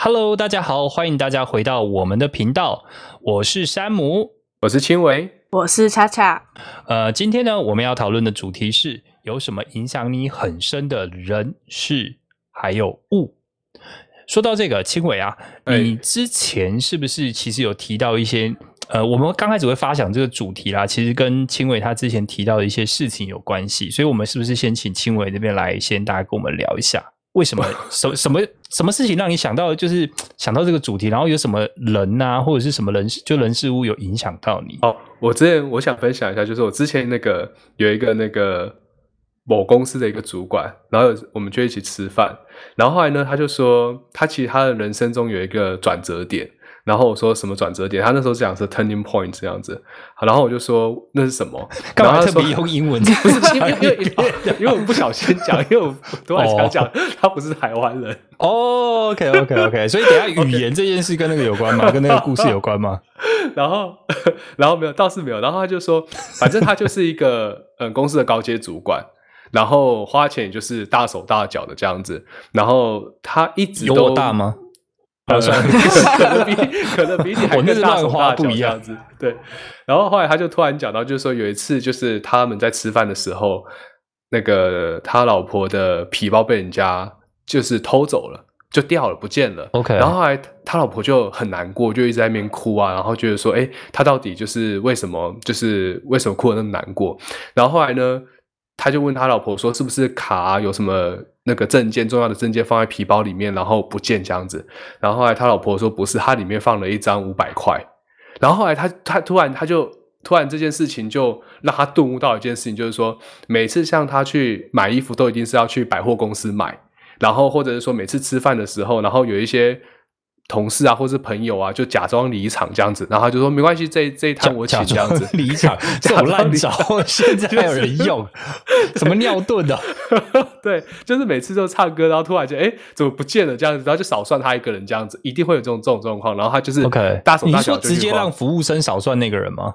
Hello，大家好，欢迎大家回到我们的频道，我是山姆，我是青伟，我是恰恰。呃，今天呢，我们要讨论的主题是有什么影响你很深的人事还有物。说到这个，青伟啊，你之前是不是其实有提到一些？呃，我们刚开始会发想这个主题啦，其实跟青伟他之前提到的一些事情有关系，所以我们是不是先请青伟这边来先大家跟我们聊一下，为什么什什么什么事情让你想到就是想到这个主题，然后有什么人呐，或者是什么人就人事物有影响到你？哦，我之前我想分享一下，就是我之前那个有一个那个某公司的一个主管，然后我们就一起吃饭，然后后来呢，他就说他其实他的人生中有一个转折点。然后我说什么转折点？他那时候讲是 turning point 这样子，然后我就说那是什么？干嘛特别用英文？不是 因为因为因为我不小心讲，因为我突然想讲他不是台湾人。哦，OK OK OK，所以等下语言这件事跟那个有关吗？跟那个故事有关吗？然后然后没有，倒是没有。然后他就说，反正他就是一个嗯公司的高阶主管，然后花钱也就是大手大脚的这样子。然后他一直都大吗？可能比可能比你还更大手大脚这样子，对。然后后来他就突然讲到，就是说有一次，就是他们在吃饭的时候，那个他老婆的皮包被人家就是偷走了，就掉了，不见了。OK。然后后来他老婆就很难过，就一直在那边哭啊，然后觉得说，哎，他到底就是为什么，就是为什么哭的那么难过？然后后来呢，他就问他老婆说，是不是卡有什么？那个证件重要的证件放在皮包里面，然后不见这样子。然后后来他老婆说不是，他里面放了一张五百块。然后后来他他突然他就突然这件事情就让他顿悟到一件事情，就是说每次像他去买衣服都一定是要去百货公司买，然后或者是说每次吃饭的时候，然后有一些。同事啊，或是朋友啊，就假装离场这样子，然后他就说没关系，这这一趟我请这样子 离场，这种烂招 现在还有人用？什么尿遁的？对，就是每次都唱歌，然后突然间哎怎么不见了这样子，然后就少算他一个人这样子，一定会有这种这种状况。然后他就是 OK 大手大脚，直接让服务生少算那个人吗？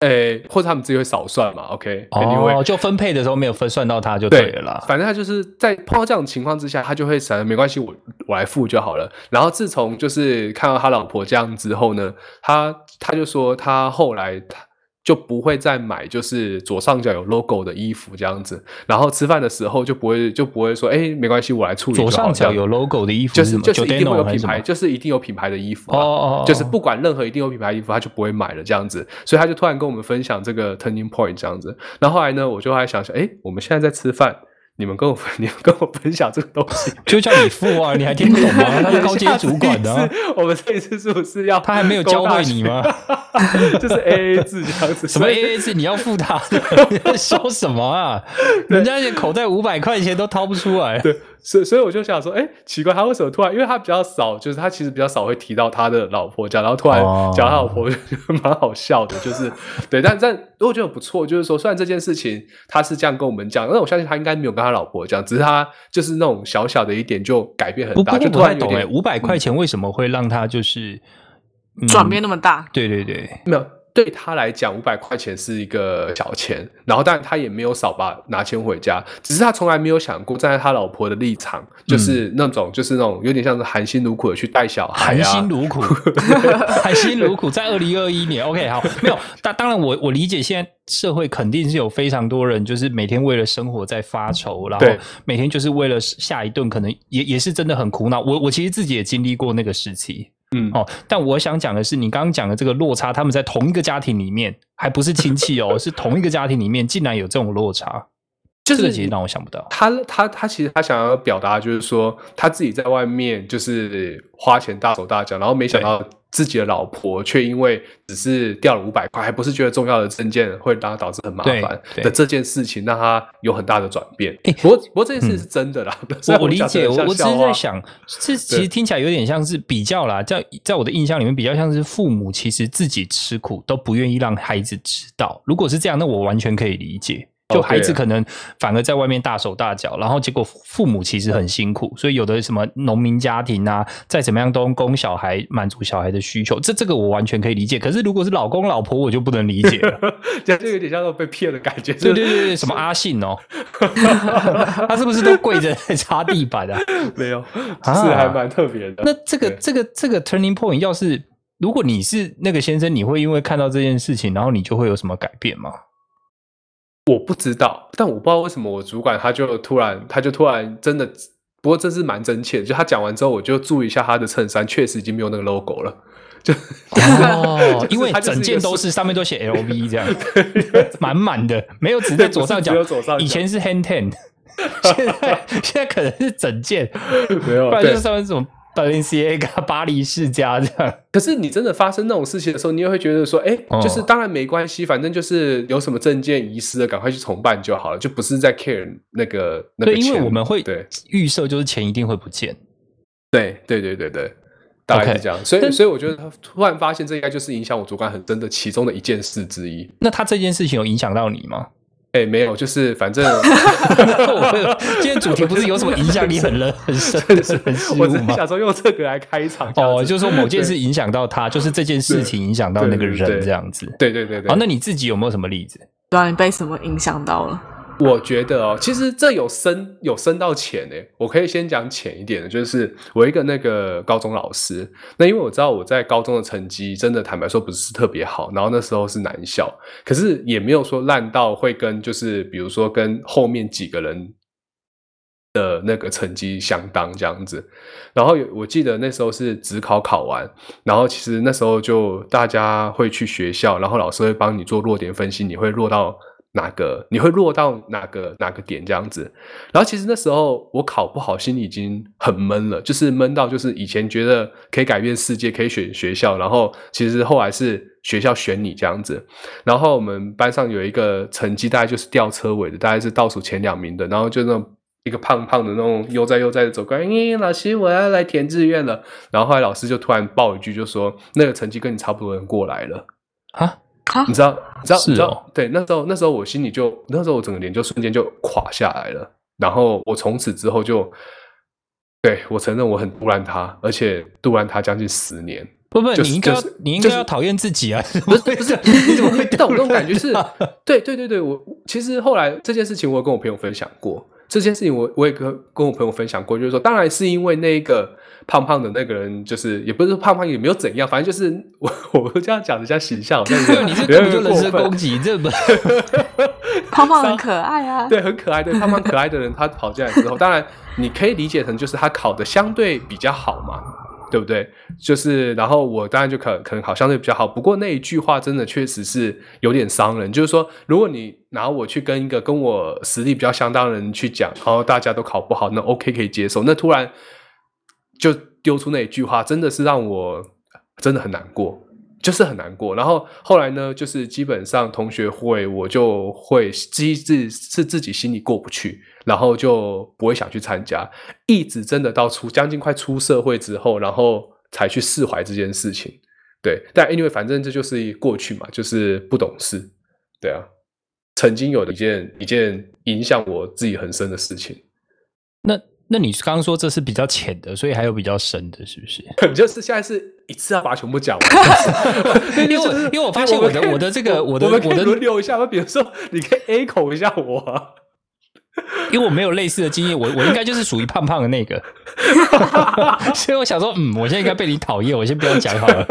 诶，或者他们自己会少算嘛？OK，哦，就分配的时候没有分算到他就对了。反正他就是在碰到这种情况之下，他就会想没关系，我我来付就好了。然后自从就是看到他老婆这样之后呢，他他就说他后来他。就不会再买，就是左上角有 logo 的衣服这样子。然后吃饭的时候就不会就不会说，哎，没关系，我来处理。左上角有 logo 的衣服，就是就是一定会有品牌，就是一定有品牌的衣服。哦哦，就是不管任何一定有品牌衣服，他就不会买了这样子。所以他就突然跟我们分享这个 turning point 这样子。然后后来呢，我就还想想，哎，我们现在在吃饭。你们跟我分，你们跟我分享这个东西，就叫你付啊，你还听不懂吗？他是高阶主管的，我们这一次是不是要？他还没有教会你吗？就是 A A 制这样子，什么 A A 制？你要付他？你在说什么啊？人家口袋五百块钱都掏不出来。对。所所以我就想说，哎，奇怪，他为什么突然？因为他比较少，就是他其实比较少会提到他的老婆家，然后突然讲他老婆，蛮好笑的，就是对。但但我觉得不错，就是说，虽然这件事情他是这样跟我们讲，但我相信他应该没有跟他老婆讲，只是他就是那种小小的一点就改变很大，就不太懂哎，五百块钱为什么会让他就是转变那么大？对对对，没有。对他来讲，五百块钱是一个小钱，然后，但他也没有少把拿钱回家，只是他从来没有想过站在他老婆的立场，就是那种，就是那种有点像是含辛茹苦的去带小孩，含辛茹苦，含辛茹苦，在二零二一年，OK，好，没有，但当然，我我理解，现在社会肯定是有非常多人，就是每天为了生活在发愁，然后每天就是为了下一顿，可能也也是真的很苦恼。我我其实自己也经历过那个时期。嗯。哦，但我想讲的是，你刚刚讲的这个落差，他们在同一个家庭里面，还不是亲戚哦，是同一个家庭里面，竟然有这种落差，这个其实让我想不到。他他他其实他想要表达就是说，他自己在外面就是花钱大手大脚，然后没想到。自己的老婆却因为只是掉了五百块，还不是觉得重要的证件会让他导致很麻烦的这件事情，让他有很大的转变。不过，不过这件事是真的啦。我 我理解，我我只是在想，这其实听起来有点像是比较啦，在在我的印象里面，比较像是父母其实自己吃苦都不愿意让孩子知道。如果是这样，那我完全可以理解。就孩子可能反而在外面大手大脚，然后结果父母其实很辛苦，所以有的什么农民家庭啊，再怎么样都供小孩满足小孩的需求，这这个我完全可以理解。可是如果是老公老婆，我就不能理解了，这就有点像被骗的感觉。对对对对，什么阿信哦，他是不是都跪着 在擦地板啊？没有，是还蛮特别的。那这个这个这个 turning point，要是如果你是那个先生，你会因为看到这件事情，然后你就会有什么改变吗？我不知道，但我不知道为什么我主管他就突然他就突然真的，不过这是蛮真切的。就他讲完之后，我就注意一下他的衬衫，确实已经没有那个 logo 了。就哦，因为整件都是上面都写 LV 这样，满满的，没有只在左上角，以前是 hand ten，现在现在可能是整件，没有，不然就是上面这种。Balenciaga 巴黎世家这样，可是你真的发生那种事情的时候，你也会觉得说，哎，就是当然没关系，反正就是有什么证件遗失了，赶快去重办就好了，就不是在 care 那个那个钱。因为我们会对预设就是钱一定会不见。对对对对对，大概是这样。所以所以我觉得他突然发现这应该就是影响我主观很深的其中的一件事之一。那他这件事情有影响到你吗？哎，没有，就是反正 今天主题不是有什么影响力很 很深的事吗？我只想说用这个来开场哦，就是说某件事影响到他，就是这件事情影响到那个人这样子。对对对对。好，那你自己有没有什么例子？对啊，你被什么影响到了？我觉得哦，其实这有深有深到浅诶。我可以先讲浅一点的，就是我一个那个高中老师。那因为我知道我在高中的成绩真的坦白说不是特别好，然后那时候是男校，可是也没有说烂到会跟就是比如说跟后面几个人的那个成绩相当这样子。然后我记得那时候是职考考完，然后其实那时候就大家会去学校，然后老师会帮你做弱点分析，你会落到。哪个你会落到哪个哪个点这样子？然后其实那时候我考不好，心里已经很闷了，就是闷到就是以前觉得可以改变世界，可以选学校，然后其实后来是学校选你这样子。然后我们班上有一个成绩大概就是吊车尾的，大概是倒数前两名的，然后就那种一个胖胖的那种悠哉悠哉的走过来，咦，老师我要来填志愿了。然后后来老师就突然爆一句，就说那个成绩跟你差不多人过来了啊。你知道，你知道，你知道，对，那时候，那时候我心里就，那时候我整个脸就瞬间就垮下来了。然后我从此之后就，对我承认我很杜烂他，而且杜烂他将近十年。不不，你应该你应该要讨厌自己啊！不 是不是，你怎么会？但我那种感觉是，对对对对，我其实后来这件事情，我有跟我朋友分享过。这件事情我我也跟跟我朋友分享过，就是说，当然是因为那个胖胖的那个人，就是也不是胖胖，也没有怎样，反正就是我 我这样讲人家形象，但是你是根本就人身攻击，这不 胖胖很可爱啊，对，很可爱，对，胖胖可爱的人，他跑进来之后，当然你可以理解成就是他考的相对比较好嘛。对不对？就是，然后我当然就可可能考相对比较好，不过那一句话真的确实是有点伤人。就是说，如果你拿我去跟一个跟我实力比较相当的人去讲，然后大家都考不好，那 OK 可以接受。那突然就丢出那一句话，真的是让我真的很难过。就是很难过，然后后来呢，就是基本上同学会我就会机制是自己心里过不去，然后就不会想去参加，一直真的到出将近快出社会之后，然后才去释怀这件事情。对，但 anyway，反正这就是过去嘛，就是不懂事。对啊，曾经有的一件一件影响我自己很深的事情。那。那你刚刚说这是比较浅的，所以还有比较深的，是不是？你就是现在是一次要把它全部讲完，因为因为我发现我的我的这个我的我的轮流一下，比如说你可以 A 口一下我，因为我没有类似的经验，我我应该就是属于胖胖的那个，所以我想说，嗯，我现在应该被你讨厌，我先不要讲好了，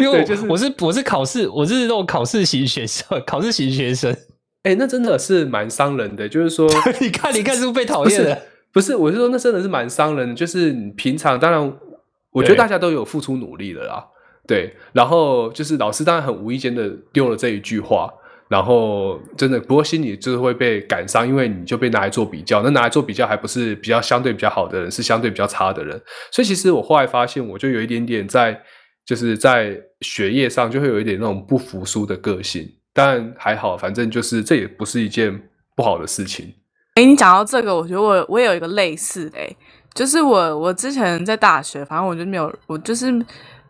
因为我是我是考试，我是那种考试型学生，考试型学生，哎，那真的是蛮伤人的，就是说，你看你看是不是被讨厌了？不是，我是说，那真的是蛮伤人的。就是平常，当然，我觉得大家都有付出努力的啦，对。然后就是老师当然很无意间的丢了这一句话，然后真的，不过心里就是会被感伤，因为你就被拿来做比较，那拿来做比较还不是比较相对比较好的人，是相对比较差的人。所以其实我后来发现，我就有一点点在，就是在学业上就会有一点那种不服输的个性。但还好，反正就是这也不是一件不好的事情。哎，你讲到这个，我觉得我我有一个类似的，就是我我之前在大学，反正我就没有，我就是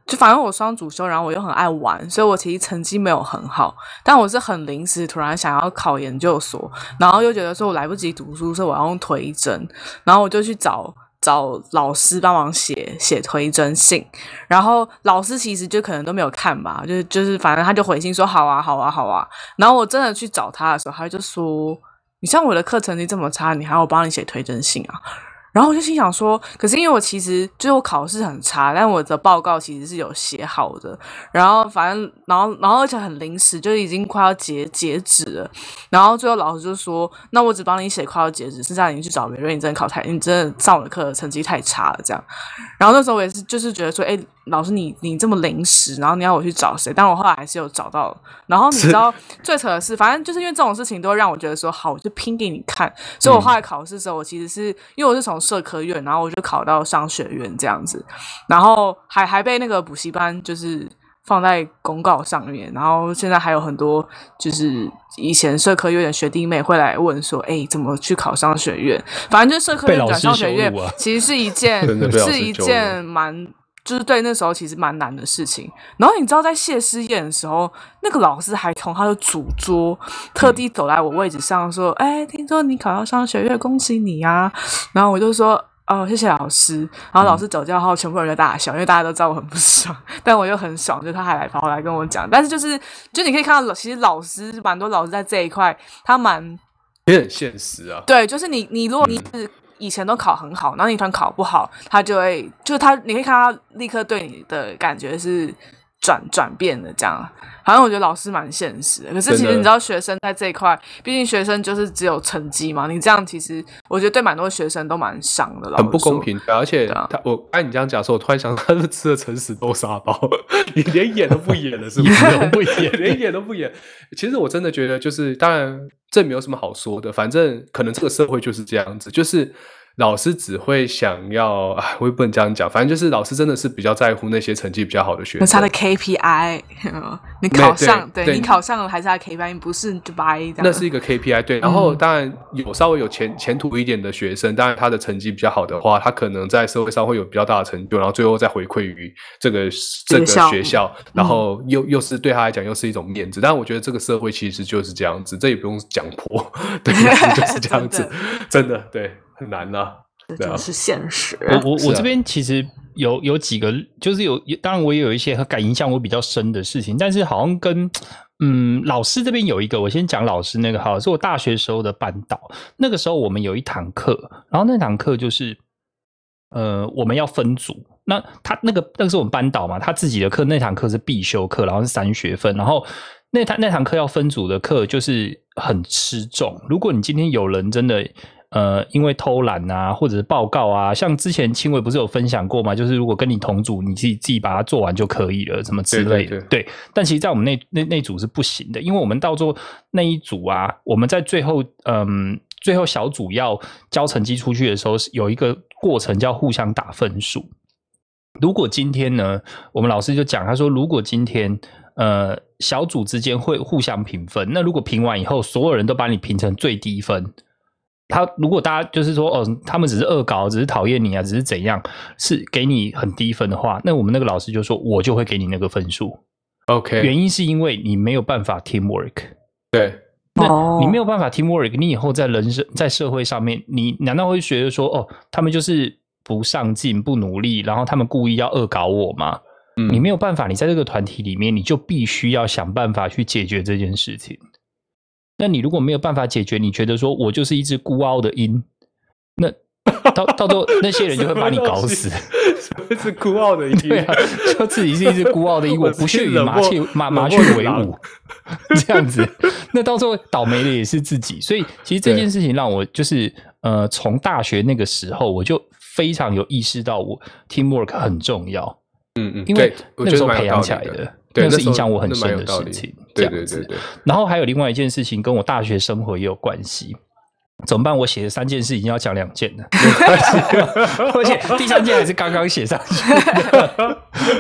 就反正我双主修，然后我又很爱玩，所以我其实成绩没有很好。但我是很临时，突然想要考研究所，然后又觉得说我来不及读书，所以我要用推甄，然后我就去找找老师帮忙写写推甄信。然后老师其实就可能都没有看吧，就是就是反正他就回信说好啊好啊好啊。然后我真的去找他的时候，他就说：“你像我的课成绩这么差，你还要我帮你写推荐信啊？”然后我就心想说，可是因为我其实就是我考试很差，但我的报告其实是有写好的。然后反正，然后，然后而且很临时，就已经快要截截止了。然后最后老师就说：“那我只帮你写快要截止，剩下你去找别人。你真的考太，你真的上我的课成绩太差了。”这样。然后那时候我也是，就是觉得说：“哎，老师你你这么临时，然后你要我去找谁？”但我后来还是有找到。然后你知道最扯的是，反正就是因为这种事情都会让我觉得说：“好，我就拼给你看。”所以我后来考试的时候，我其实是因为我是从社科院，然后我就考到商学院这样子，然后还还被那个补习班就是放在公告上面，然后现在还有很多就是以前社科院的学弟妹会来问说，哎，怎么去考商学院？反正就社科院转商学院，其实是一件 是一件蛮就是对那时候其实蛮难的事情。然后你知道在谢师宴的时候，那个老师还从他的主桌特地走来我位置上说，哎，听说你考到商学院，恭喜你啊！然后我就说。哦，谢谢老师。然后老师走掉后，全部人在大笑，因为大家都知道我很不爽，但我又很爽，就他还来跑来跟我讲。但是就是，就你可以看到，其实老师蛮多老师在这一块，他蛮也很现实啊。对，就是你，你如果你是以前都考很好，然后你突然考不好，他就会，就他，你可以看他立刻对你的感觉是。转转变的这样，好像我觉得老师蛮现实的。可是其实你知道，学生在这一块，毕竟学生就是只有成绩嘛。你这样其实，我觉得对蛮多学生都蛮伤的。很不公平，而且他我按你这样讲说，我突然想到，他是吃了诚实豆沙包，你连演都不演了，是不是？不演，连演都不演。其实我真的觉得，就是当然这没有什么好说的，反正可能这个社会就是这样子，就是。老师只会想要，我也不能这样讲，反正就是老师真的是比较在乎那些成绩比较好的学生。那他的 KPI，你考上，对你考上了还是他 KPI，不是 Dubai 那是一个 KPI，对。然后当然有稍微有前前途一点的学生，当然他的成绩比较好的话，他可能在社会上会有比较大的成就，然后最后再回馈于这个这个学校，然后又又是对他来讲又是一种面子。但我觉得这个社会其实就是这样子，这也不用讲破，对，就是这样子，真的对。很难呐，这是现实。我我我这边其实有有几个，就是有当然我也有一些和感影响我比较深的事情，但是好像跟嗯老师这边有一个，我先讲老师那个哈，是我大学时候的班导。那个时候我们有一堂课，然后那堂课就是呃我们要分组，那他那个那个是我们班导嘛，他自己的课那堂课是必修课，然后是三学分，然后那堂那堂课要分组的课就是很吃重。如果你今天有人真的。呃，因为偷懒啊，或者是报告啊，像之前青伟不是有分享过嘛？就是如果跟你同组，你自己自己把它做完就可以了，什么之类的。对，但其实，在我们那那那组是不行的，因为我们到做那一组啊，我们在最后，嗯，最后小组要交成绩出去的时候，有一个过程叫互相打分数。如果今天呢，我们老师就讲，他说，如果今天呃小组之间会互相评分，那如果评完以后，所有人都把你评成最低分。他如果大家就是说哦，他们只是恶搞，只是讨厌你啊，只是怎样，是给你很低分的话，那我们那个老师就说，我就会给你那个分数。OK，原因是因为你没有办法 teamwork。对，那你没有办法 teamwork，你以后在人生在社会上面，你难道会觉得说哦，他们就是不上进、不努力，然后他们故意要恶搞我吗？嗯，你没有办法，你在这个团体里面，你就必须要想办法去解决这件事情。那你如果没有办法解决，你觉得说我就是一只孤傲的鹰，那 到到时候那些人就会把你搞死。一只孤傲的鹰，对啊，说自己是一只孤傲的鹰，我不屑与麻雀麻麻雀为伍，这样子，那到时候倒霉的也是自己。所以其实这件事情让我就是呃，从大学那个时候我就非常有意识到，我 teamwork 很重要。嗯嗯，因为那时候培养起来的。那是影响我很深的事情，对对对对。然后还有另外一件事情，跟我大学生活也有关系。怎么办？我写的三件事已经要讲两件了，而且第三件还是刚刚写上去。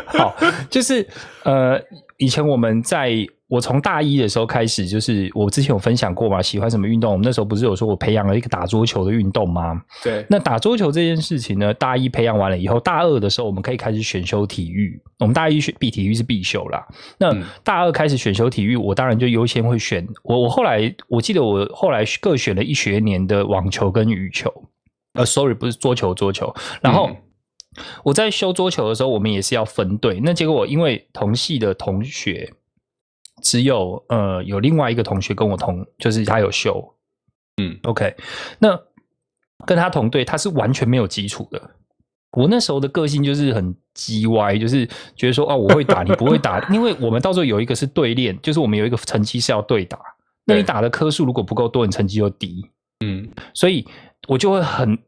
好，就是呃，以前我们在我从大一的时候开始，就是我之前有分享过嘛，喜欢什么运动？我们那时候不是有说我培养了一个打桌球的运动吗？对。那打桌球这件事情呢，大一培养完了以后，大二的时候我们可以开始选修体育。我们大一选必体育是必修啦。那大二开始选修体育，我当然就优先会选我。我后来我记得我后来各选了一学年的网球跟羽球。呃，sorry，不是桌球，桌球。然后我在修桌球的时候，我们也是要分队。那结果因为同系的同学。只有呃，有另外一个同学跟我同，就是他有修，嗯，OK，那跟他同队，他是完全没有基础的。我那时候的个性就是很叽歪，就是觉得说，哦，我会打，你不会打，因为我们到时候有一个是对练，就是我们有一个成绩是要对打，那你打的颗数如果不够多，你成绩就低，嗯，所以我就会很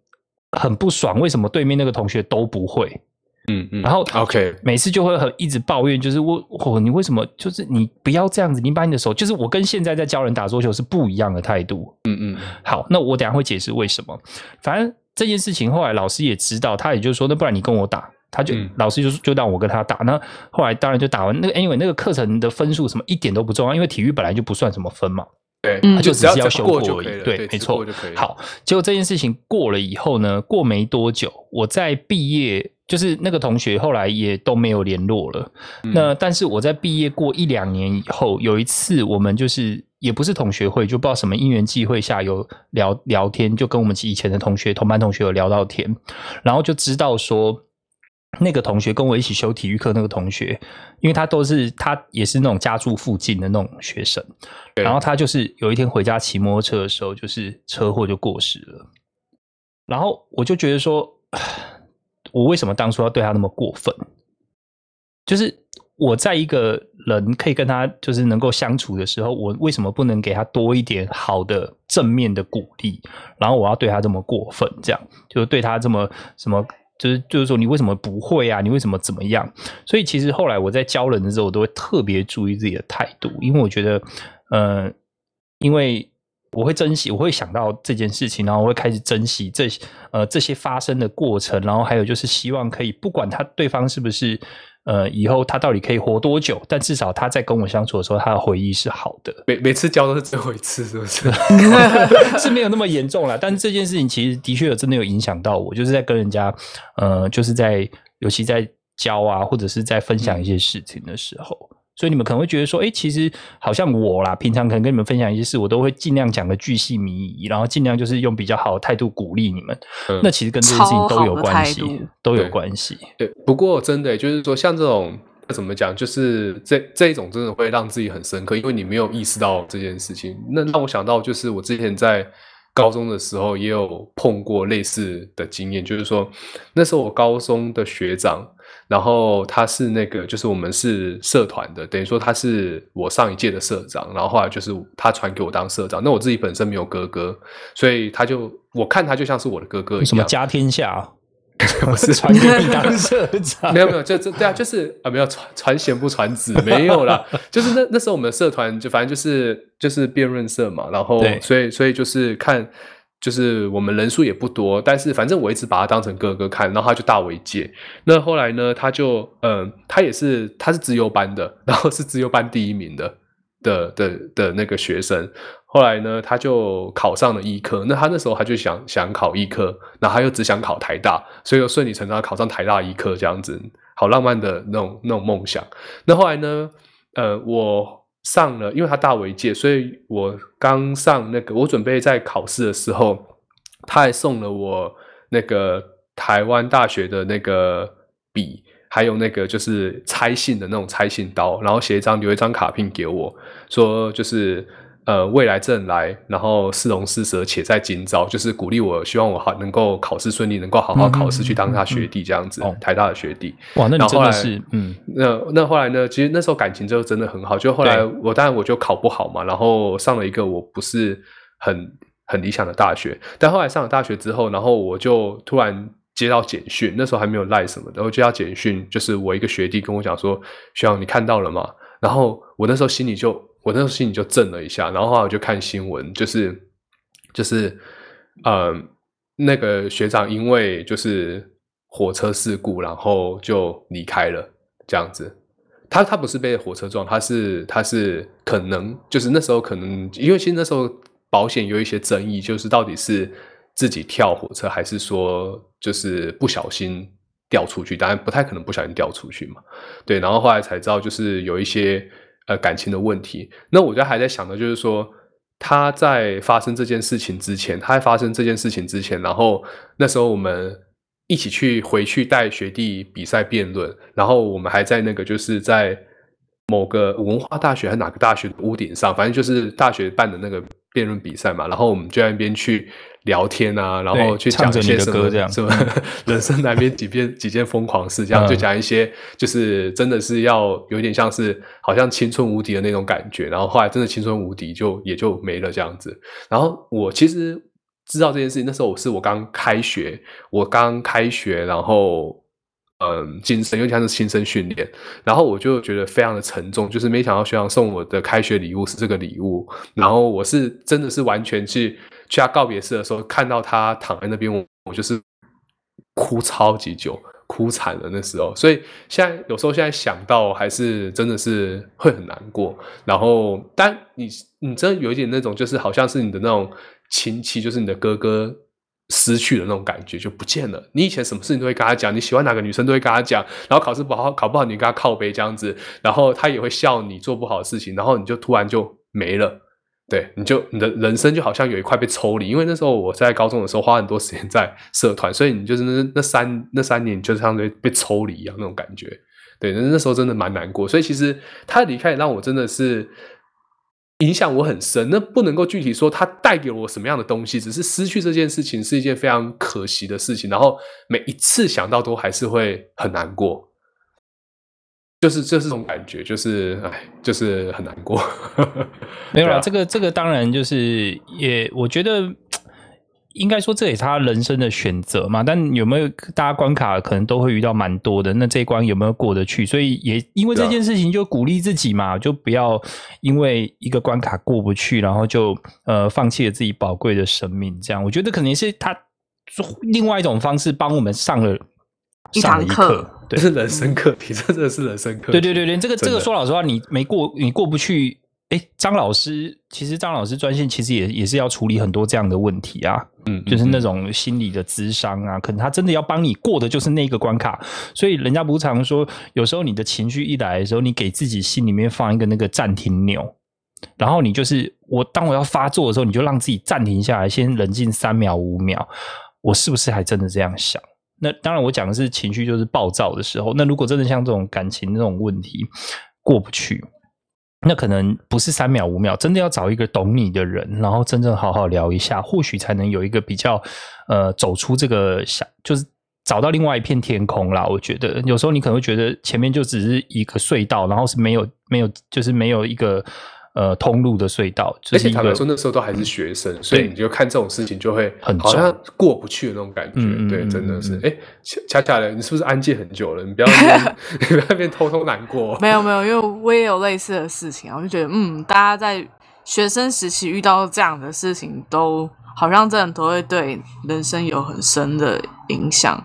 很不爽，为什么对面那个同学都不会？嗯嗯，然后 OK，每次就会很一直抱怨，就是我我你为什么就是你不要这样子，你把你的手，就是我跟现在在教人打桌球是不一样的态度。嗯嗯，好，那我等下会解释为什么。反正这件事情后来老师也知道，他也就说，那不然你跟我打，他就老师就就让我跟他打。那后来当然就打完那个，anyway 那个课程的分数什么一点都不重要，因为体育本来就不算什么分嘛。对，他就只是要修过而已。对，没错。好，结果这件事情过了以后呢，过没多久，我在毕业。就是那个同学后来也都没有联络了。那但是我在毕业过一两年以后，有一次我们就是也不是同学会，就不知道什么因缘际会下有聊聊天，就跟我们以前的同学同班同学有聊到天，然后就知道说那个同学跟我一起修体育课那个同学，因为他都是他也是那种家住附近的那种学生，然后他就是有一天回家骑摩托车的时候，就是车祸就过世了。然后我就觉得说。我为什么当初要对他那么过分？就是我在一个人可以跟他就是能够相处的时候，我为什么不能给他多一点好的正面的鼓励？然后我要对他这么过分，这样就对他这么什么？就是就是说，你为什么不会啊？你为什么怎么样？所以其实后来我在教人的时候，我都会特别注意自己的态度，因为我觉得，呃，因为。我会珍惜，我会想到这件事情，然后我会开始珍惜这呃这些发生的过程，然后还有就是希望可以不管他对方是不是呃以后他到底可以活多久，但至少他在跟我相处的时候，他的回忆是好的。每每次交都是最后一次，是不是？是没有那么严重了，但是这件事情其实的确有真的有影响到我，就是在跟人家呃就是在尤其在教啊或者是在分享一些事情的时候。所以你们可能会觉得说，哎，其实好像我啦，平常可能跟你们分享一些事，我都会尽量讲的巨细靡遗，然后尽量就是用比较好的态度鼓励你们。那其实跟这件事情都有关系，都有关系。对，不过真的就是说，像这种怎么讲，就是这这一种真的会让自己很深刻，因为你没有意识到这件事情。那让我想到，就是我之前在高中的时候也有碰过类似的经验，就是说那时候我高中的学长。然后他是那个，就是我们是社团的，等于说他是我上一届的社长。然后后来就是他传给我当社长。那我自己本身没有哥哥，所以他就我看他就像是我的哥哥一样。什么家天下？不 是传给你当社长？没有没有，就这对啊，就是啊，没有传传贤不传子，没有啦。就是那那时候我们的社团就反正就是就是辩论社嘛，然后所以所以就是看。就是我们人数也不多，但是反正我一直把他当成哥哥看，然后他就大我一届。那后来呢，他就嗯，他也是他是自由班的，然后是自由班第一名的的的的那个学生。后来呢，他就考上了医科。那他那时候他就想想考医科，然后他又只想考台大，所以又顺理成章考上台大医科这样子，好浪漫的那种那种梦想。那后来呢，呃，我。上了，因为他大我一届，所以我刚上那个，我准备在考试的时候，他还送了我那个台湾大学的那个笔，还有那个就是拆信的那种拆信刀，然后写一张留一张卡片给我，说就是。呃，未来正来，然后似龙似蛇，且在今朝，就是鼓励我，希望我好能够考试顺利，能够好好考试，去当他学弟这样子，台大的学弟。哇，那你真的是，嗯，那那后来呢？其实那时候感情就真的很好。就后来我当然我就考不好嘛，然后上了一个我不是很很理想的大学。但后来上了大学之后，然后我就突然接到简讯，那时候还没有赖什么的，我接到简讯，就是我一个学弟跟我讲说：“学长，你看到了吗？”然后我那时候心里就。我那时候心里就震了一下，然后后来我就看新闻，就是就是，呃，那个学长因为就是火车事故，然后就离开了，这样子。他他不是被火车撞，他是他是可能就是那时候可能因为其实那时候保险有一些争议，就是到底是自己跳火车还是说就是不小心掉出去，当然不太可能不小心掉出去嘛。对，然后后来才知道就是有一些呃感情的问题。那我就还在想的就是说他在发生这件事情之前，他在发生这件事情之前，然后那时候我们。一起去回去带学弟比赛辩论，然后我们还在那个就是在某个文化大学还是哪个大学的屋顶上，反正就是大学办的那个辩论比赛嘛。然后我们就在那边去聊天啊，然后去讲一些什么什么 人生难免几件 几件疯狂事，这样就讲一些就是真的是要有点像是好像青春无敌的那种感觉。然后后来真的青春无敌就也就没了这样子。然后我其实。知道这件事情，那时候我是我刚开学，我刚开学，然后嗯，新生，因为像是新生训练，然后我就觉得非常的沉重，就是没想到学长送我的开学礼物是这个礼物，然后我是真的是完全去去他告别式的时候，看到他躺在那边，我我就是哭超级久，哭惨了那时候，所以现在有时候现在想到还是真的是会很难过，然后但你你真的有一点那种，就是好像是你的那种。亲戚就是你的哥哥失去的那种感觉就不见了。你以前什么事情都会跟他讲，你喜欢哪个女生都会跟他讲，然后考试不好考不好你跟他靠背这样子，然后他也会笑你做不好的事情，然后你就突然就没了。对，你就你的人生就好像有一块被抽离。因为那时候我在高中的时候花很多时间在社团，所以你就是那那三那三年就相当于被抽离一样那种感觉。对，那那时候真的蛮难过。所以其实他离开让我真的是。影响我很深，那不能够具体说他带给我什么样的东西，只是失去这件事情是一件非常可惜的事情，然后每一次想到都还是会很难过，就是就是这种感觉，就是哎，就是很难过。没有啦，这个这个当然就是也，我觉得。应该说这也是他人生的选择嘛，但有没有大家关卡可能都会遇到蛮多的，那这一关有没有过得去？所以也因为这件事情就鼓励自己嘛，就不要因为一个关卡过不去，然后就呃放弃了自己宝贵的生命。这样我觉得可能是他另外一种方式帮我们上了一堂课，这 是人生课题，这真的是人生课。对对对对，这个这个说老实话，你没过，你过不去。哎，张老师，其实张老师专线其实也也是要处理很多这样的问题啊，嗯，就是那种心理的咨商啊，可能他真的要帮你过的就是那个关卡，所以人家不常说，有时候你的情绪一来的时候，你给自己心里面放一个那个暂停钮，然后你就是我当我要发作的时候，你就让自己暂停下来，先冷静三秒五秒，我是不是还真的这样想？那当然，我讲的是情绪就是暴躁的时候，那如果真的像这种感情这种问题过不去。那可能不是三秒五秒，真的要找一个懂你的人，然后真正好好聊一下，或许才能有一个比较呃走出这个想，就是找到另外一片天空啦。我觉得有时候你可能会觉得前面就只是一个隧道，然后是没有没有，就是没有一个。呃，通路的隧道，而且坦白说，那时候都还是学生，所以你就看这种事情就会很好像过不去的那种感觉。对，真的是。哎，恰恰的，你是不是安静很久了？你不要 你不要那边偷偷难过。没有没有，因为我也有类似的事情啊，我就觉得，嗯，大家在学生时期遇到这样的事情，都好像真的都会对人生有很深的影响。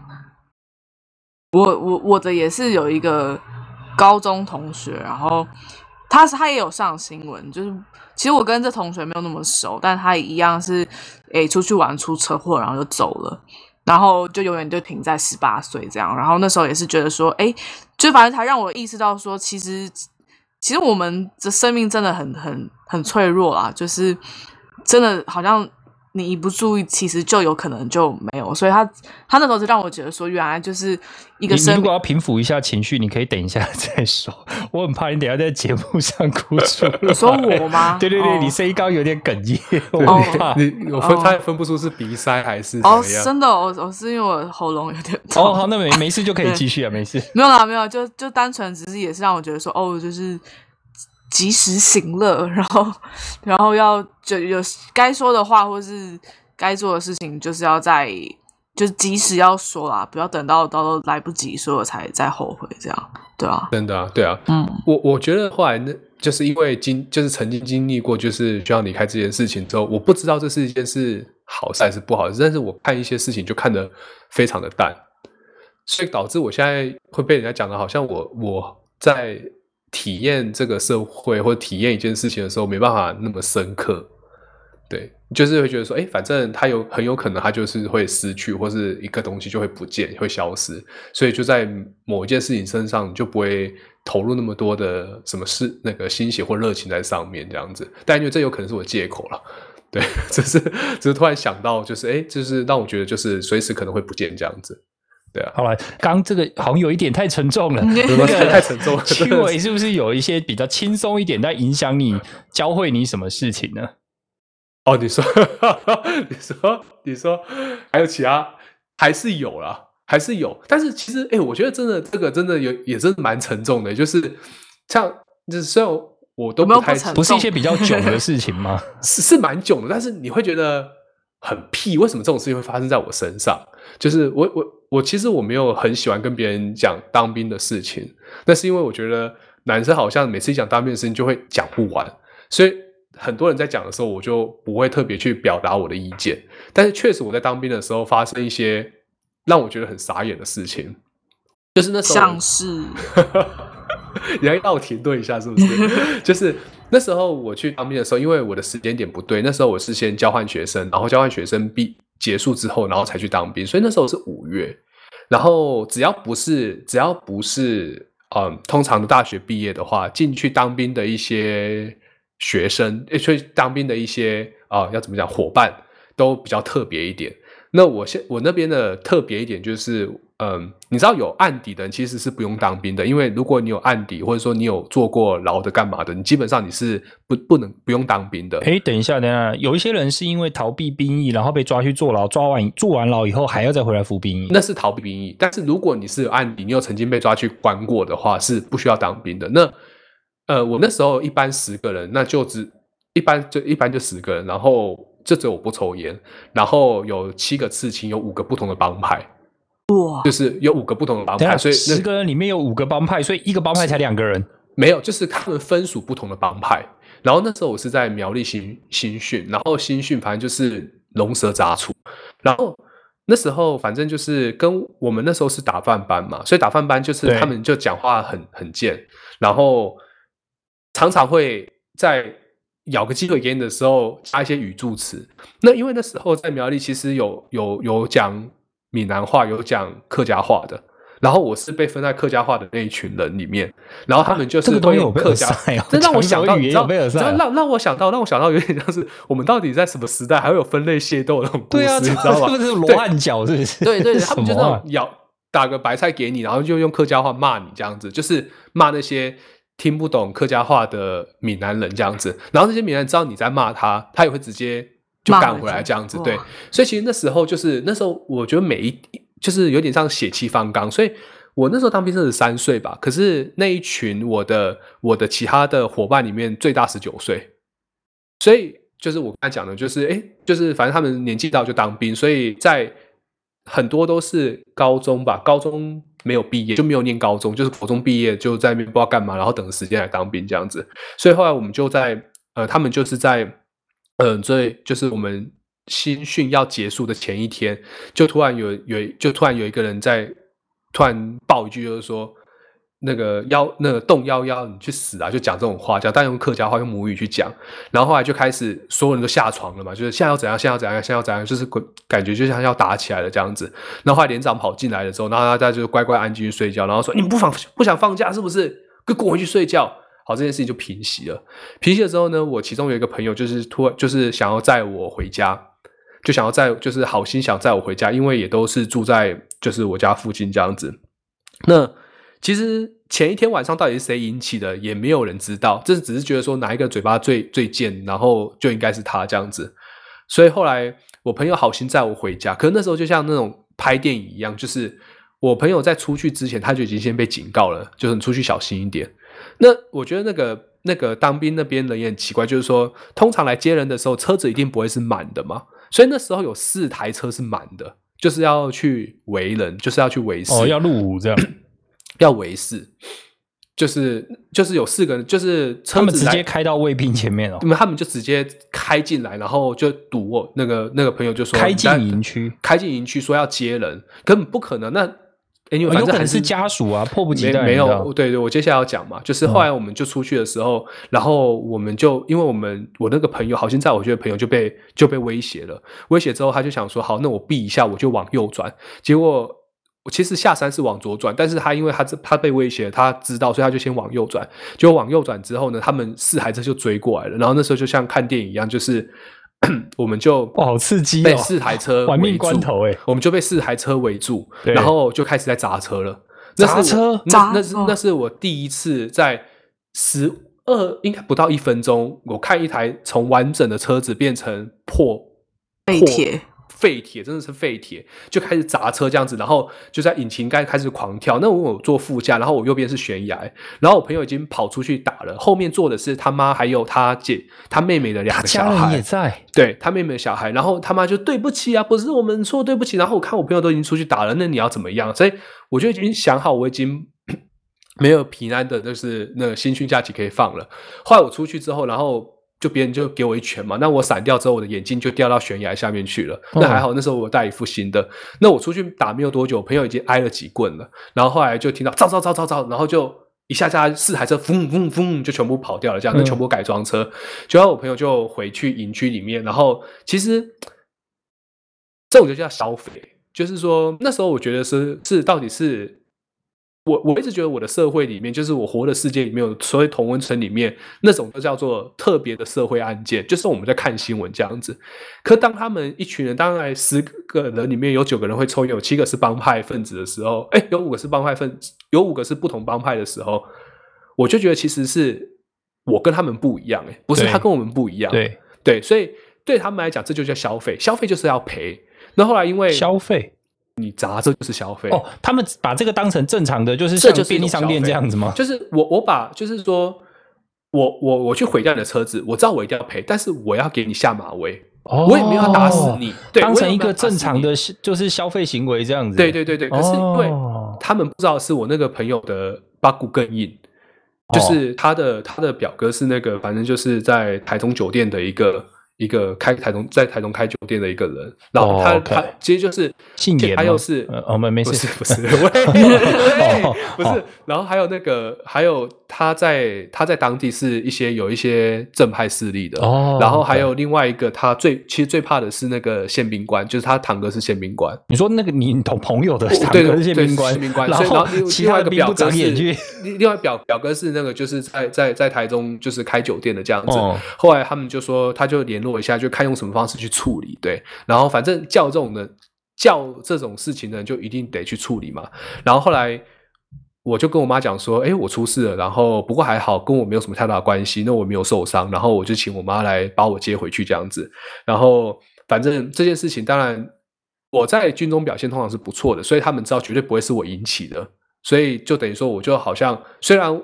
我我我的也是有一个高中同学，然后。他是他也有上新闻，就是其实我跟这同学没有那么熟，但他一样是诶出去玩出车祸，然后就走了，然后就永远就停在十八岁这样。然后那时候也是觉得说，诶，就反正他让我意识到说，其实其实我们的生命真的很很很脆弱啦，就是真的好像。你一不注意，其实就有可能就没有。所以他他那时候就让我觉得说，原来就是一个。你如果要平复一下情绪，你可以等一下再说。我很怕你等下在节目上哭出。你说我吗？对对对，你声音刚有点哽咽，我怕你我分他也分不出是鼻塞还是哦，真的，我我是因为我喉咙有点痛。哦，好，那没没事就可以继续啊，没事。没有啦，没有，就就单纯只是也是让我觉得说，哦，就是。及时行乐，然后，然后要就有该说的话，或是该做的事情，就是要在，就是及时要说啦，不要等到到都来不及说了才再后悔，这样，对啊，真的啊，对啊，嗯，我我觉得后来那就是因为经就是曾经经历过，就是需要离开这件事情之后，我不知道这是一件是好事还是不好事，但是我看一些事情就看得非常的淡，所以导致我现在会被人家讲的好像我我在。体验这个社会或体验一件事情的时候，没办法那么深刻。对，就是会觉得说，哎，反正他有很有可能他就是会失去，或是一个东西就会不见，会消失，所以就在某一件事情身上就不会投入那么多的什么事那个心血或热情在上面这样子。但因为这有可能是我借口了，对，只是只是突然想到，就是哎，就是让我觉得就是随时可能会不见这样子。对啊，好了，刚这个好像有一点太沉重了，太沉重了。趣味是不是有一些比较轻松一点，但影响你教会你什么事情呢？哦，你说，你说，你说，还有其他，还是有啦，还是有。但是其实，哎，我觉得真的这个真的有，也真的蛮沉重的。就是像，就是虽然我都不太，不是一些比较囧的事情吗？是是蛮囧的，但是你会觉得很屁。为什么这种事情会发生在我身上？就是我我我其实我没有很喜欢跟别人讲当兵的事情，那是因为我觉得男生好像每次讲当兵的事情就会讲不完，所以。很多人在讲的时候，我就不会特别去表达我的意见。但是确实，我在当兵的时候发生一些让我觉得很傻眼的事情，就是那时候像是，你要让我停顿一下，是不是？就是那时候我去当兵的时候，因为我的时间点不对，那时候我是先交换学生，然后交换学生毕结束之后，然后才去当兵，所以那时候是五月。然后只要不是只要不是嗯，通常的大学毕业的话，进去当兵的一些。学生，所以当兵的一些啊，要怎么讲，伙伴都比较特别一点。那我现我那边的特别一点就是，嗯，你知道有案底的人其实是不用当兵的，因为如果你有案底，或者说你有做过牢的干嘛的，你基本上你是不不能不用当兵的。哎，等一下，等一下，有一些人是因为逃避兵役，然后被抓去坐牢，抓完坐完牢以后还要再回来服兵役，那是逃避兵役。但是如果你是有案底，你有曾经被抓去关过的话，是不需要当兵的。那呃，我那时候一般十个人，那就只一般就一般就十个人，然后这只有我不抽烟，然后有七个刺青，有五个不同的帮派，哇，就是有五个不同的帮派，所以十个人里面有五个帮派，所以一个帮派才两个人，没有，就是他们分属不同的帮派。然后那时候我是在苗栗新新训，然后新训反正就是龙蛇杂处，然后那时候反正就是跟我们那时候是打饭班嘛，所以打饭班就是他们就讲话很很贱，然后。常常会在咬个鸡腿给你的时候加一些语助词。那因为那时候在苗栗其实有有有讲闽南话，有讲客家话的。然后我是被分在客家话的那一群人里面。然后他们就是都有客家，这让我想到，你知道，让让我想到，让我想到有点像是我们到底在什么时代还会有分类械斗那种故事，你知道吗？是不是罗汉脚？是不是？对对，他们就那种咬打个白菜给你，然后就用客家话骂你，这样子就是骂那些。听不懂客家话的闽南人这样子，然后那些闽南人知道你在骂他，他也会直接就赶回来这样子。对，所以其实那时候就是那时候，我觉得每一就是有点像血气方刚。所以我那时候当兵是十三岁吧，可是那一群我的我的其他的伙伴里面最大十九岁，所以就是我刚才讲的，就是哎，就是反正他们年纪到就当兵，所以在很多都是高中吧，高中。没有毕业就没有念高中，就是高中毕业就在那边不知道干嘛，然后等时间来当兵这样子。所以后来我们就在呃，他们就是在嗯，最就是我们新训要结束的前一天，就突然有有就突然有一个人在突然爆一句，就是说。那个幺那个洞幺幺，你去死啊！就讲这种话，讲但用客家话，用母语去讲。然后后来就开始所有人都下床了嘛，就是现在要怎样，现在要怎样，现在要怎样，就是感觉就像要打起来了这样子。然后后来连长跑进来的时候，然后大家就乖乖安静去睡觉，然后说：“你们不放不想放假是不是？跟滚回去睡觉。”好，这件事情就平息了。平息了之后呢，我其中有一个朋友就是突然就是想要载我回家，就想要载就是好心想载我回家，因为也都是住在就是我家附近这样子。那其实。前一天晚上到底是谁引起的，也没有人知道。这只是觉得说哪一个嘴巴最最贱，然后就应该是他这样子。所以后来我朋友好心载我回家，可是那时候就像那种拍电影一样，就是我朋友在出去之前他就已经先被警告了，就是你出去小心一点。那我觉得那个那个当兵那边人也很奇怪，就是说通常来接人的时候车子一定不会是满的嘛，所以那时候有四台车是满的，就是要去围人，就是要去围事，哦，要入伍这样。要围视，就是就是有四个人，就是他们直接开到卫兵前面哦，那么他们就直接开进来，然后就堵我那个那个朋友就说开进营区，开进营区说要接人，根本不可能。那哎，因为反正还是家属啊，迫不及待。没有，对对，我接下来要讲嘛，就是后来我们就出去的时候，然后我们就因为我们我那个朋友好心在我觉得朋友就被就被威胁了，威胁之后他就想说，好，那我避一下，我就往右转。结果我其实下山是往左转，但是他因为他他被威胁，他知道，所以他就先往右转。结果往右转之后呢，他们四台车就追过来了，然后那时候就像看电影一样，就是。我们就哇，好刺激！被四台车 玩命关头哎，我们就被四台车围住，然后就开始在砸车了。砸车，那那是那是我第一次在十二应该不到一分钟，我看一台从完整的车子变成破废铁。废铁真的是废铁，就开始砸车这样子，然后就在引擎盖开始狂跳。那我坐副驾，然后我右边是悬崖，然后我朋友已经跑出去打了，后面坐的是他妈还有他姐、他妹妹的两个小孩也在，对他妹妹的小孩。然后他妈就对不起啊，不是我们错对不起。然后我看我朋友都已经出去打了，那你要怎么样？所以我就已经想好，我已经 没有平安的，就是那个新训假期可以放了。后来我出去之后，然后。就别人就给我一拳嘛，那我闪掉之后，我的眼镜就掉到悬崖下面去了。那还好，那时候我带一副新的。那我出去打没有多久，朋友已经挨了几棍了。然后后来就听到“糟糟糟糟糟”，然后就一下下四台车轰轰轰就全部跑掉了，这样就全部改装车。就后我朋友就回去营区里面，然后其实这种就叫消费，就是说那时候我觉得是是到底是。我我一直觉得我的社会里面，就是我活的世界里面有所谓同温层里面那种都叫做特别的社会案件，就是我们在看新闻这样子。可当他们一群人，当然十个人里面有九个人会抽烟，有七个是帮派分子的时候，哎，有五个是帮派分子，有五个是不同帮派的时候，我就觉得其实是我跟他们不一样，哎，不是他跟我们不一样，对对，所以对他们来讲，这就叫消费，消费就是要赔。那后来因为消费。你砸这就是消费哦，他们把这个当成正常的，就是像便利商店这样子吗？就是我我把就是说，我我我去毁掉你的车子，我知道我一定要赔，但是我要给你下马威，我也没有要打死你，当成一个正常的，就是消费行为这样子。对对对对，可是因为他们不知道是我那个朋友的八股更硬，就是他的他的表哥是那个，反正就是在台中酒店的一个。一个开台中在台中开酒店的一个人，然后他他其实就是姓严，他又 是哦没没事不是不是不是，然后还有那个还有他在他在当地是一些有一些正派势力的哦，然后还有另外一个他最其实最怕的是那个宪兵官，就是他堂哥是宪兵官。你说那个你同朋友的堂哥是宪兵官，宪兵官，然后其他一个表哥是另外表表哥是那个就是在在在台中就是开酒店的这样子。后来他们就说他就连。落一下就看用什么方式去处理，对，然后反正叫这种的叫这种事情的人就一定得去处理嘛。然后后来我就跟我妈讲说，哎，我出事了，然后不过还好跟我没有什么太大关系，那我没有受伤，然后我就请我妈来把我接回去这样子。然后反正这件事情，当然我在军中表现通常是不错的，所以他们知道绝对不会是我引起的，所以就等于说我就好像虽然。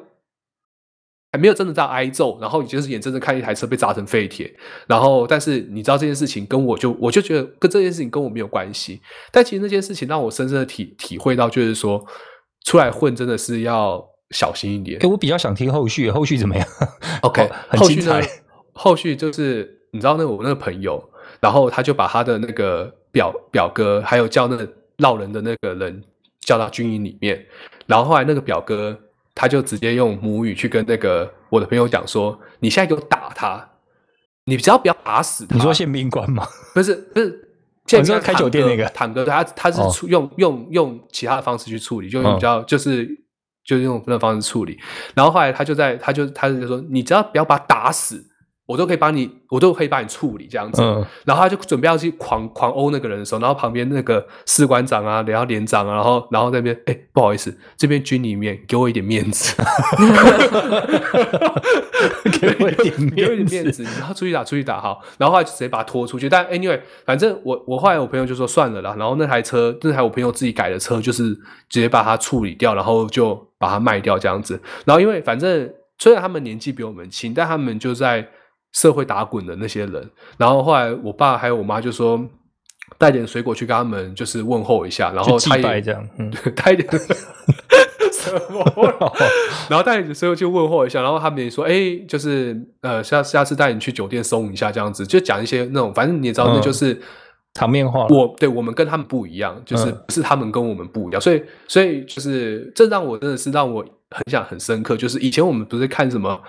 还没有真的在挨揍，然后你就是眼睁睁看一台车被砸成废铁，然后但是你知道这件事情跟我就我就觉得跟这件事情跟我没有关系，但其实那件事情让我深深的体体会到，就是说出来混真的是要小心一点。哎，我比较想听后续，后续怎么样？OK，后续呢？后续就是你知道那个我那个朋友，然后他就把他的那个表表哥，还有叫那个闹人的那个人叫到军营里面，然后后来那个表哥。他就直接用母语去跟那个我的朋友讲说：“你现在给我打他，你只要不要打死他。”你说宪兵官吗？不是，不是，现在开酒店那个坦克，他他是出用用用其他的方式去处理，就用比较就是就是用那种方式处理。然后后来他就在他就他就说：“你只要不要把他打死。”我都可以帮你，我都可以帮你处理这样子。然后他就准备要去狂狂殴那个人的时候，然后旁边那个士官长啊，然后连长啊，然后然后那边哎，不好意思，这边军里面给我一点面子，给我一点面子，然后出去打出去打好，然后后来就直接把他拖出去。但 anyway，反正我我后来我朋友就说算了啦，然后那台车那台我朋友自己改的车，就是直接把它处理掉，然后就把它卖掉这样子。然后因为反正虽然他们年纪比我们轻，但他们就在。社会打滚的那些人，然后后来我爸还有我妈就说带点水果去跟他们就是问候一下，然后他也这样，带点 什么，然后带点水果去问候一下，然后他们也说，哎，就是呃下下次带你去酒店松一下这样子，就讲一些那种，反正你也知道，那就是场面话，我对我们跟他们不一样，就是不是他们跟我们不一样，所以所以就是这让我真的是让我很想很深刻，就是以前我们不是看什么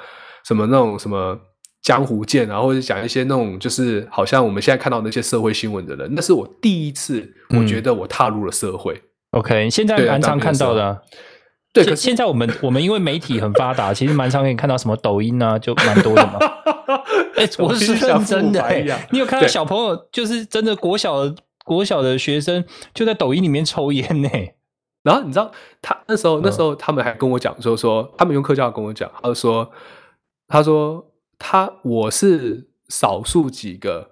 什么那种什么江湖剑啊，或者讲一些那种就是好像我们现在看到那些社会新闻的人，那是我第一次我觉得我踏入了社会。OK，现在蛮常看到的。对，可现在我们 我们因为媒体很发达，其实蛮常可以看到什么抖音啊，就蛮多的嘛。哎，我是认真的。你有看到小朋友，就是真的国小的国小的学生，就在抖音里面抽烟呢。然后你知道，他那时候那时候他们还跟我讲说说，他们用客家话跟我讲，他说他说他我是少数几个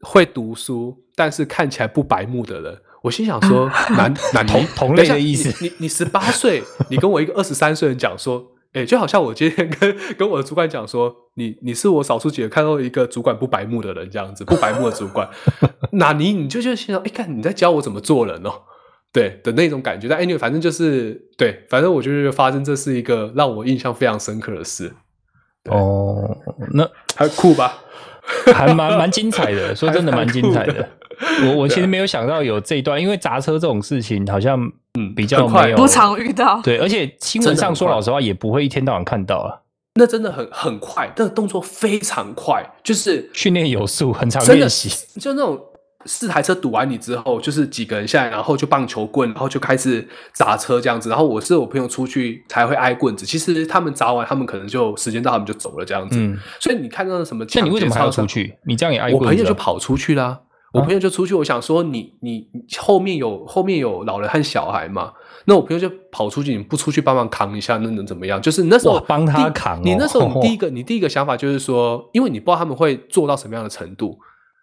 会读书，但是看起来不白目的人。我心想说，男男 同同类的意思。你你十八岁，你跟我一个二十三岁人讲说，哎，就好像我今天跟跟我的主管讲说，你你是我少数几个看到一个主管不白目的人，这样子不白目的主管。那你你就就心想，哎，看你在教我怎么做人哦，对的那种感觉。但 anyway，反正就是对，反正我就是发生这是一个让我印象非常深刻的事。哦，那还酷吧？还蛮蛮精彩的，说真的蛮精彩的。我我其实没有想到有这一段，因为砸车这种事情好像嗯比较没有不常遇到，对，而且新闻上说老实话也不会一天到晚看到啊。那真的很很快，那个动作非常快，就是训练有素，很常练习。就那种四台车堵完你之后，就是几个人下来，然后就棒球棍，然后就开始砸车这样子。然后我是我朋友出去才会挨棍子，其实他们砸完，他们可能就时间到，他们就走了这样子。所以你看到什么？那你为什么还要出去？你这样也挨棍？我朋友就跑出去啦。我朋友就出去，我想说你你后面有后面有老人和小孩嘛？那我朋友就跑出去，你不出去帮忙扛一下，那能怎么样？就是那时候帮他扛。你那时候你第一个 你第一个想法就是说，因为你不知道他们会做到什么样的程度，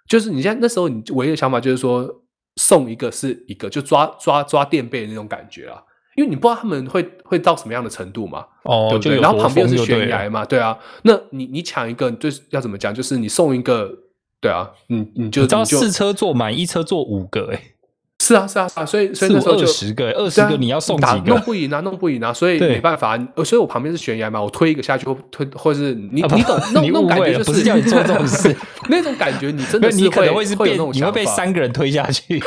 就是你现在那时候你唯一的想法就是说送一个是一个，就抓抓抓垫背的那种感觉啊，因为你不知道他们会会到什么样的程度嘛，哦，对不对？然后旁边是悬崖嘛，对啊，那你你抢一个就是要怎么讲？就是你送一个。对啊，你你就知道四车坐满，一车坐五个，哎，是啊是啊啊，所以所以那时候就二十个，二十个你要送几个？弄不赢啊，弄不赢啊，所以没办法，所以我旁边是悬崖嘛，我推一个下去，推或者是你你懂那种感觉，就是叫你做这种事，那种感觉你真的你可能会是被你会被三个人推下去。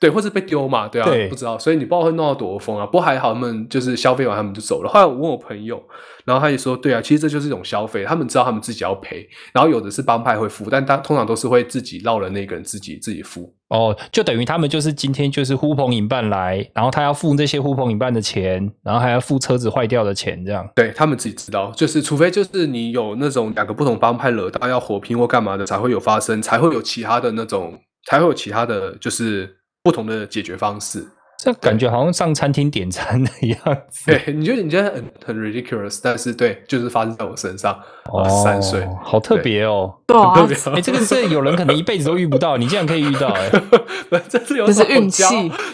对，或是被丢嘛，对啊，不知道，所以你不知道会弄到多疯啊。不过还好，他们就是消费完，他们就走了。后来我问我朋友，然后他也说，对啊，其实这就是一种消费，他们知道他们自己要赔，然后有的是帮派会付，但他通常都是会自己绕了那个人自己自己付。哦，就等于他们就是今天就是呼朋引伴来，然后他要付那些呼朋引伴的钱，然后还要付车子坏掉的钱，这样。对他们自己知道，就是除非就是你有那种两个不同帮派惹到要火拼或干嘛的，才会有发生，才会有其他的那种，才会有其他的就是。不同的解决方式，这感觉好像上餐厅点餐的样子。对，你觉得你觉得很很 ridiculous，但是对，就是发生在我身上。哦，三岁，好特别哦，特别。哎，这个是有人可能一辈子都遇不到，你竟然可以遇到，哎，这是有什么运气？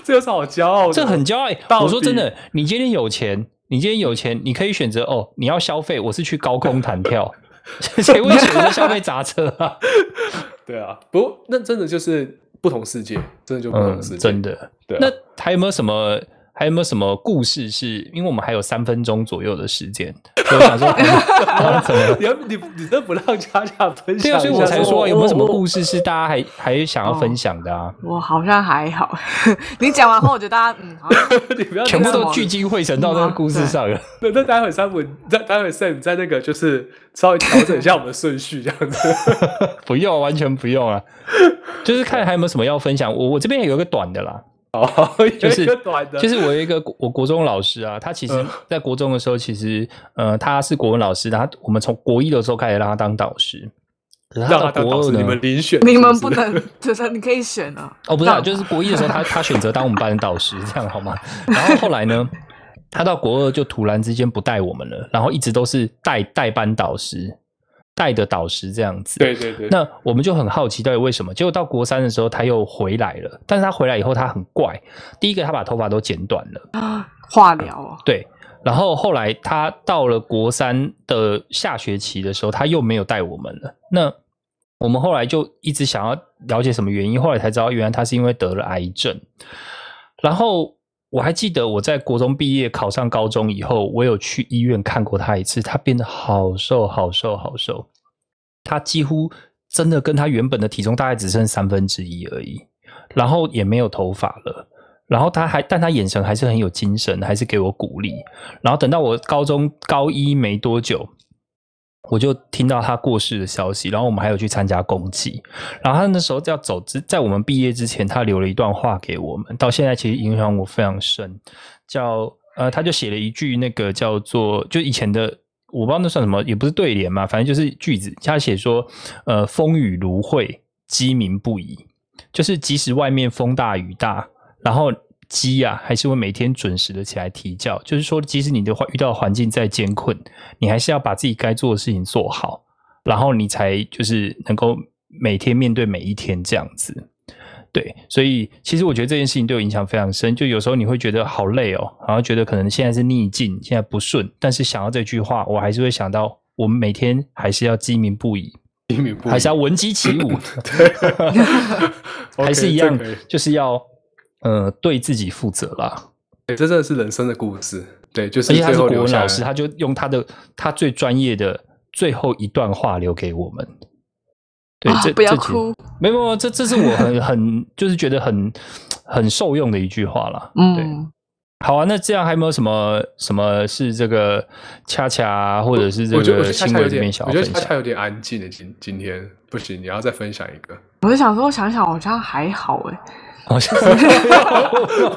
这有什么好骄傲？这很骄傲。我说真的，你今天有钱，你今天有钱，你可以选择哦，你要消费，我是去高空弹跳，谁会选择消费砸车啊？对啊，不，那真的就是。不同世界，真的就不同世界，真的。对，那还有没有什么？还有没有什么故事？是因为我们还有三分钟左右的时间，所以想说，你你你都不让佳佳分享，所以我才说有没有什么故事是大家还还想要分享的啊？我好像还好，你讲完后，我觉得大家嗯，你不要全部都聚精会神到那个故事上了。那那待会三五，待待会 Sam 在那个就是稍微调整一下我们的顺序，这样子。不用，完全不用啊，就是看还有没有什么要分享。我我这边有一个短的啦。哦，就是短的，就是我有一个我国中老师啊，他其实在国中的时候，其实呃他是国文老师，他我们从国一的时候开始让他当导师，让他当导师，你们遴选，你们不能，就是你可以选啊。哦，不是，就是国一的时候他 他选择当我们班的导师，这样好吗？然后后来呢，他到国二就突然之间不带我们了，然后一直都是带代班导师。带的导师这样子，对对对。那我们就很好奇，到底为什么？结果到国三的时候，他又回来了。但是他回来以后，他很怪。第一个，他把头发都剪短了啊，化疗啊。对。然后后来他到了国三的下学期的时候，他又没有带我们了。那我们后来就一直想要了解什么原因，后来才知道，原来他是因为得了癌症。然后。我还记得我在国中毕业考上高中以后，我有去医院看过他一次。他变得好瘦，好瘦，好瘦。他几乎真的跟他原本的体重大概只剩三分之一而已，然后也没有头发了，然后他还但他眼神还是很有精神，还是给我鼓励。然后等到我高中高一没多久。我就听到他过世的消息，然后我们还有去参加公祭，然后他那时候要走之，在我们毕业之前，他留了一段话给我们，到现在其实影响我非常深。叫呃，他就写了一句那个叫做，就以前的我不知道那算什么，也不是对联嘛，反正就是句子。他写说，呃，风雨如晦，鸡鸣不已，就是即使外面风大雨大，然后。鸡啊，还是会每天准时的起来啼叫。就是说，即使你的遇到环境再艰困，你还是要把自己该做的事情做好，然后你才就是能够每天面对每一天这样子。对，所以其实我觉得这件事情对我影响非常深。就有时候你会觉得好累哦，然后觉得可能现在是逆境，现在不顺，但是想到这句话，我还是会想到，我们每天还是要鸡鸣不已，鸡鸣不已，还是要闻鸡起舞，对，还是一样，就是要。呃，对自己负责啦。对，这真的是人生的故事。对，就是而且他是国文老师，他就用他的他最专业的最后一段话留给我们。对，这不要哭。没有没有，这这是我很很 就是觉得很很受用的一句话啦。嗯，对。好啊，那这样还有没有什么什么是这个恰恰或者是这个新闻这边小？我觉得恰恰有点安静的今今天不行，你要再分享一个。我就想说，我想想好像还好哎。好像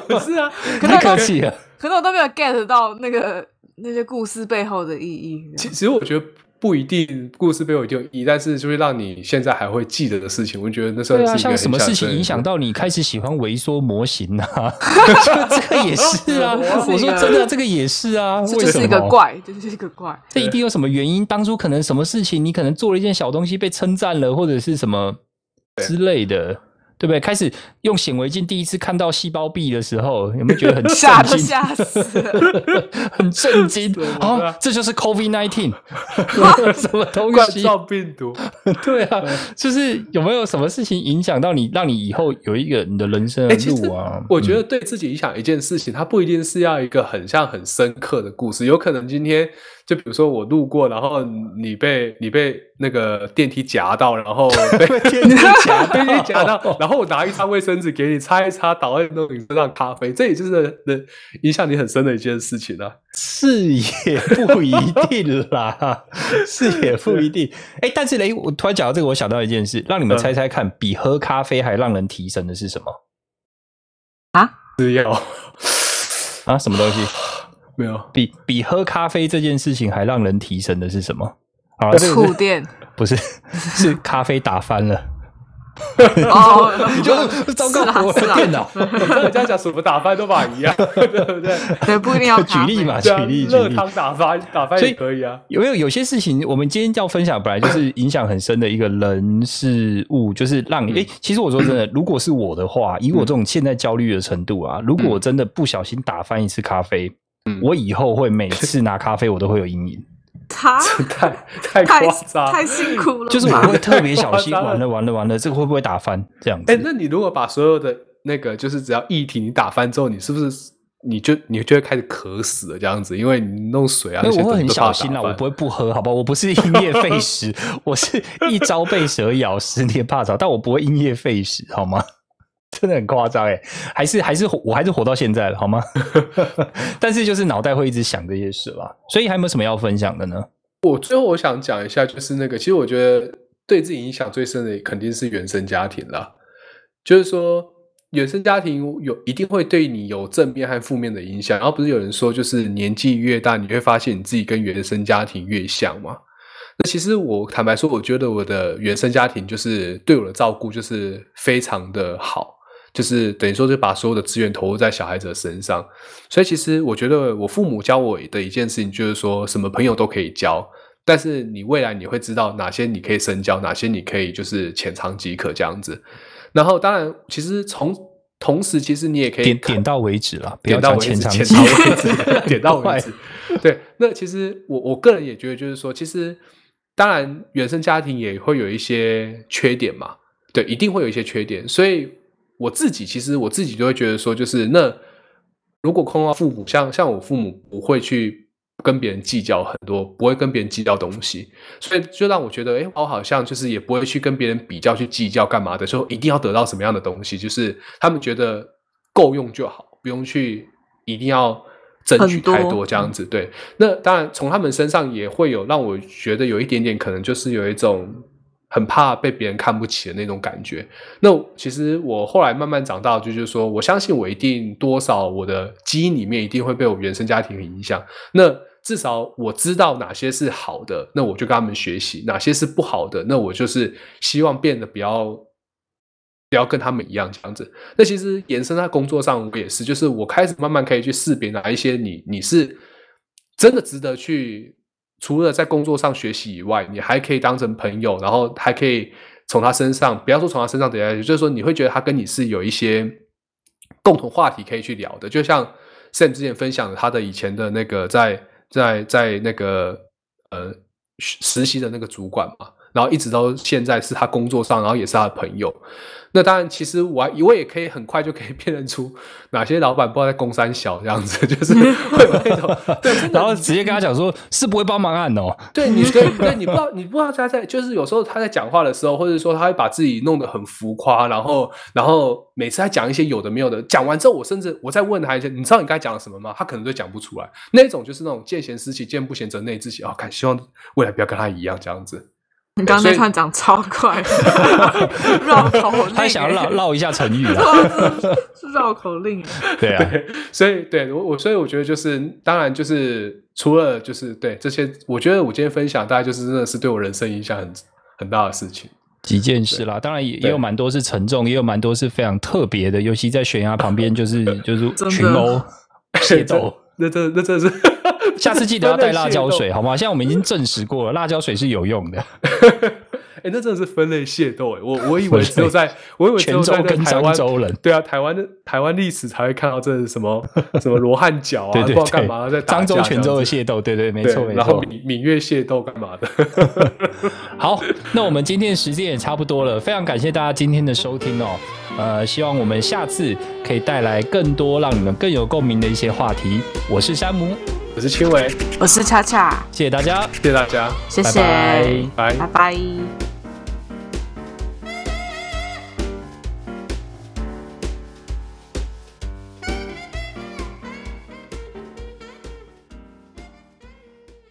不是啊，太客气了。可是我都没有 get 到那个那些故事背后的意义。其实我觉得不一定，故事背后一定有意义，但是就会让你现在还会记得的事情，我觉得那算是一个像什么事情影响到你开始喜欢微缩模型呢？这个也是啊。我说真的，这个也是啊。这就是一个怪，这就是一个怪。这一定有什么原因？当初可能什么事情，你可能做了一件小东西被称赞了，或者是什么之类的。对不对？开始用显微镜第一次看到细胞壁的时候，有没有觉得很吓都吓死，很震惊啊！这就是 COVID nineteen，什么东西？冠状病毒？对啊，就是有没有什么事情影响到你，让你以后有一个你的人生的路啊？我觉得对自己影响一件事情，它不一定是要一个很像很深刻的故事，有可能今天。就比如说我路过，然后你被你被那个电梯夹到，然后被 电梯夹 电梯夹到，然后我拿一张卫生纸给你擦一擦，倒在那你身上咖啡，这也就是能影响你很深的一件事情啊。是也不一定啦，是也不一定。哎，但是嘞，我突然讲到这个，我想到一件事，让你们猜猜看，比喝咖啡还让人提神的是什么？啊？吃药啊？什么东西？没有，比比喝咖啡这件事情还让人提神的是什么？啊，触电 不是，是咖啡打翻了。哦，你就糟糕，我的电脑。人家讲什么打翻都把一样，对不对？对，不一定要举例嘛，举例，热汤打翻，打翻也可以啊。有没有有些事情，我们今天要分享，本来就是影响很深的一个人事物，就是让你哎，其实我说真的，如果是我的话，以我这种现在焦虑的程度啊，如果我真的不小心打翻一次咖啡。我以后会每次拿咖啡，我都会有阴影。他 太太夸张，太辛苦了。就是我会特别小心，完了完了完了，这个会不会打翻？这样子。哎，那你如果把所有的那个，就是只要液体你打翻之后，你是不是你就你就会开始渴死了？这样子，因为你弄水啊，我会很小心啦，我不会不喝，好吧？我不是因噎废食，我是一朝被蛇咬，十年怕草，但我不会因噎废食，好吗？真的很夸张哎，还是还是我还是活到现在了，好吗？但是就是脑袋会一直想这些事吧，所以还有没有什么要分享的呢？我最后我想讲一下，就是那个，其实我觉得对自己影响最深的肯定是原生家庭啦。就是说，原生家庭有一定会对你有正面和负面的影响。然后不是有人说，就是年纪越大，你会发现你自己跟原生家庭越像吗？那其实我坦白说，我觉得我的原生家庭就是对我的照顾就是非常的好。就是等于说，就把所有的资源投入在小孩子的身上，所以其实我觉得我父母教我的一件事情，就是说什么朋友都可以交，但是你未来你会知道哪些你可以深交，哪些你可以就是浅尝即可这样子。然后当然，其实从同时，其实你也可以点点到为止了，点到为止，浅尝为止，点到为止。对，那其实我我个人也觉得，就是说，其实当然原生家庭也会有一些缺点嘛，对，一定会有一些缺点，所以。我自己其实我自己就会觉得说，就是那如果空到父母，像像我父母不会去跟别人计较很多，不会跟别人计较东西，所以就让我觉得，哎，我好像就是也不会去跟别人比较去计较干嘛的，说一定要得到什么样的东西，就是他们觉得够用就好，不用去一定要争取太多这样子。对，那当然从他们身上也会有让我觉得有一点点可能就是有一种。很怕被别人看不起的那种感觉。那其实我后来慢慢长大，就就是说，我相信我一定多少我的基因里面一定会被我原生家庭影响。那至少我知道哪些是好的，那我就跟他们学习；哪些是不好的，那我就是希望变得比较不要跟他们一样这样子。那其实延伸在工作上，我也是，就是我开始慢慢可以去识别哪一些你你是真的值得去。除了在工作上学习以外，你还可以当成朋友，然后还可以从他身上，不要说从他身上得下去，就是说你会觉得他跟你是有一些共同话题可以去聊的。就像 Sam 之前分享他的以前的那个在在在那个呃实习的那个主管嘛，然后一直到现在是他工作上，然后也是他的朋友。那当然，其实我我也可以很快就可以 辨认出哪些老板不知道在公山小这样子，就是会 有那种 对，然后直接跟他讲说，是不会帮忙按哦。对，你可以对，你不知道你不知道他在，就是有时候他在讲话的时候，或者说他会把自己弄得很浮夸，然后然后每次他讲一些有的没有的，讲完之后，我甚至我再问他一些，你知道你刚才讲了什么吗？他可能都讲不出来。那种就是那种见贤思齐，见不贤则内自省。哦，看希望未来不要跟他一样这样子。你刚刚那串讲超快，绕口令，他想要绕绕一下成语啊，是绕口令。对啊，所以对我我所以我觉得就是，当然就是除了就是对这些，我觉得我今天分享大概就是真的是对我人生影响很很大的事情，几件事啦。当然也也有蛮多是沉重，也有蛮多是非常特别的，尤其在悬崖旁边，就是 就是群殴械斗，那这那这是。下次记得要带辣椒水，好吗？现在我们已经证实过了，辣椒水是有用的。哎，那真的是分类械斗哎！我我以为只有在，我以为只有在台湾人，对啊，台湾的台湾历史才会看到这是什么 什么罗汉脚啊，不知道干嘛在漳州、泉州的械斗，对对，没错没错。然后闽闽粤械斗干嘛的？好，那我们今天的时间也差不多了，非常感谢大家今天的收听哦。呃，希望我们下次可以带来更多让你们更有共鸣的一些话题。我是山姆。我是青伟，我是恰恰，谢谢大家，谢谢大家，谢谢，拜拜。拜。